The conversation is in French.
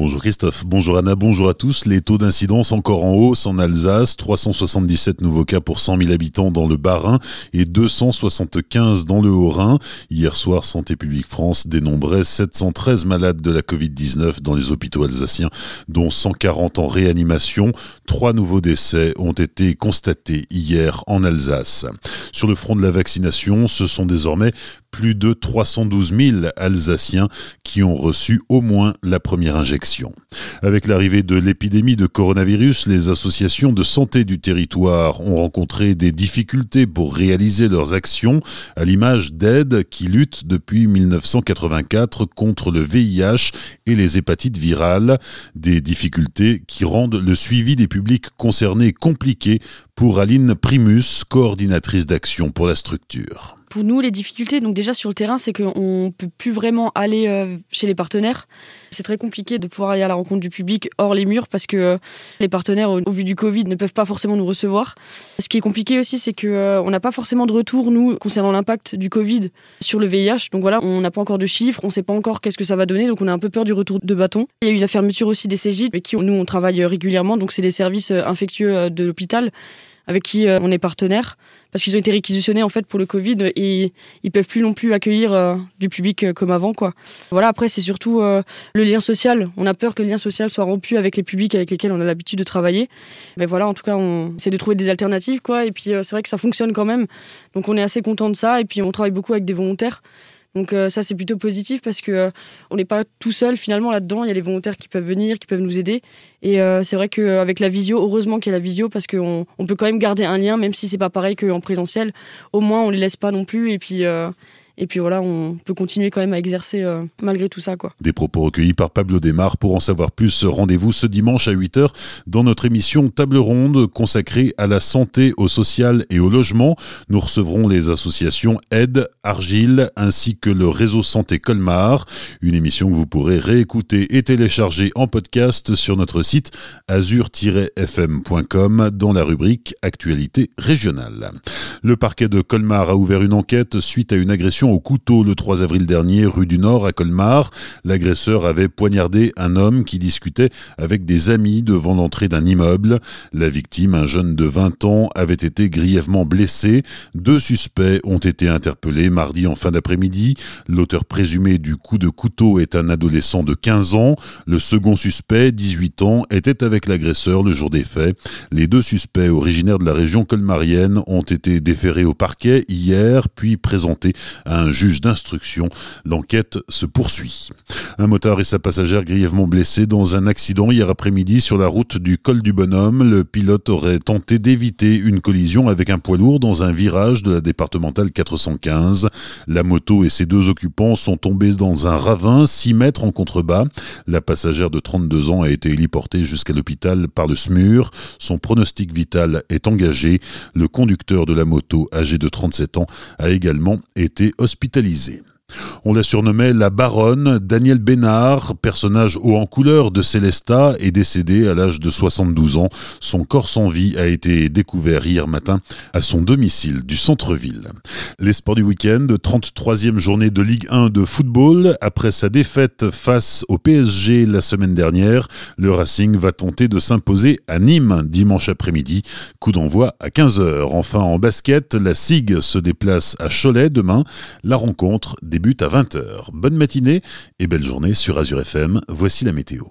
Bonjour Christophe, bonjour Anna, bonjour à tous. Les taux d'incidence encore en hausse en Alsace, 377 nouveaux cas pour 100 000 habitants dans le Bas-Rhin et 275 dans le Haut-Rhin. Hier soir, Santé publique France dénombrait 713 malades de la Covid-19 dans les hôpitaux alsaciens, dont 140 en réanimation. Trois nouveaux décès ont été constatés hier en Alsace. Sur le front de la vaccination, ce sont désormais plus de 312 000 Alsaciens qui ont reçu au moins la première injection. Avec l'arrivée de l'épidémie de coronavirus, les associations de santé du territoire ont rencontré des difficultés pour réaliser leurs actions, à l'image d'AIDE qui lutte depuis 1984 contre le VIH et les hépatites virales, des difficultés qui rendent le suivi des publics concernés compliqué pour Aline Primus, coordinatrice d'action pour la structure pour nous, les difficultés, donc déjà sur le terrain, c'est qu'on ne peut plus vraiment aller euh, chez les partenaires. C'est très compliqué de pouvoir aller à la rencontre du public hors les murs parce que euh, les partenaires, au, vu du Covid, ne peuvent pas forcément nous recevoir. Ce qui est compliqué aussi, c'est qu'on euh, n'a pas forcément de retour, nous, concernant l'impact du Covid sur le VIH. Donc voilà, on n'a pas encore de chiffres, on ne sait pas encore qu'est-ce que ça va donner, donc on a un peu peur du retour de bâton. Il y a eu la fermeture aussi des CJ, avec qui nous, on travaille régulièrement, donc c'est des services infectieux de l'hôpital avec qui euh, on est partenaire parce qu'ils ont été réquisitionnés en fait pour le Covid et ils peuvent plus non plus accueillir euh, du public euh, comme avant quoi. Voilà après c'est surtout le lien social. On a peur que le lien social soit rompu avec les publics avec lesquels on a l'habitude de travailler. Mais voilà en tout cas on essaie de trouver des alternatives quoi et puis c'est vrai que ça fonctionne quand même. Donc on est assez content de ça et puis on travaille beaucoup avec des volontaires. Donc euh, ça c'est plutôt positif parce que euh, on n'est pas tout seul finalement là-dedans. Il y a les volontaires qui peuvent venir, qui peuvent nous aider. Et euh, c'est vrai qu'avec la visio, heureusement qu'il y a la visio parce qu'on on peut quand même garder un lien, même si c'est pas pareil qu'en présentiel. Au moins on les laisse pas non plus et puis et puis voilà, on peut continuer quand même à exercer euh, malgré tout ça. Quoi. Des propos recueillis par Pablo Desmar. Pour en savoir plus, rendez-vous ce dimanche à 8h dans notre émission Table Ronde consacrée à la santé, au social et au logement. Nous recevrons les associations Aide, Argile ainsi que le réseau Santé Colmar. Une émission que vous pourrez réécouter et télécharger en podcast sur notre site azur-fm.com dans la rubrique Actualité régionale. Le parquet de Colmar a ouvert une enquête suite à une agression au couteau le 3 avril dernier, rue du Nord à Colmar. L'agresseur avait poignardé un homme qui discutait avec des amis devant l'entrée d'un immeuble. La victime, un jeune de 20 ans, avait été grièvement blessé. Deux suspects ont été interpellés mardi en fin d'après-midi. L'auteur présumé du coup de couteau est un adolescent de 15 ans. Le second suspect, 18 ans, était avec l'agresseur le jour des faits. Les deux suspects originaires de la région colmarienne ont été déférés au parquet hier, puis présentés un juge d'instruction. L'enquête se poursuit. Un motard et sa passagère grièvement blessés dans un accident hier après-midi sur la route du col du Bonhomme. Le pilote aurait tenté d'éviter une collision avec un poids lourd dans un virage de la départementale 415. La moto et ses deux occupants sont tombés dans un ravin 6 mètres en contrebas. La passagère de 32 ans a été héliportée jusqu'à l'hôpital par le SMUR. Son pronostic vital est engagé. Le conducteur de la moto, âgé de 37 ans, a également été hospitalisé. On la surnommait la baronne. Daniel Bénard, personnage haut en couleur de Célesta, est décédé à l'âge de 72 ans. Son corps sans vie a été découvert hier matin à son domicile du centre-ville. Les sports du week-end, 33e journée de Ligue 1 de football. Après sa défaite face au PSG la semaine dernière, le Racing va tenter de s'imposer à Nîmes dimanche après-midi. Coup d'envoi à 15h. Enfin en basket, la SIG se déplace à Cholet demain. La rencontre débute à 20h. Bonne matinée et belle journée sur Azure FM. Voici la météo.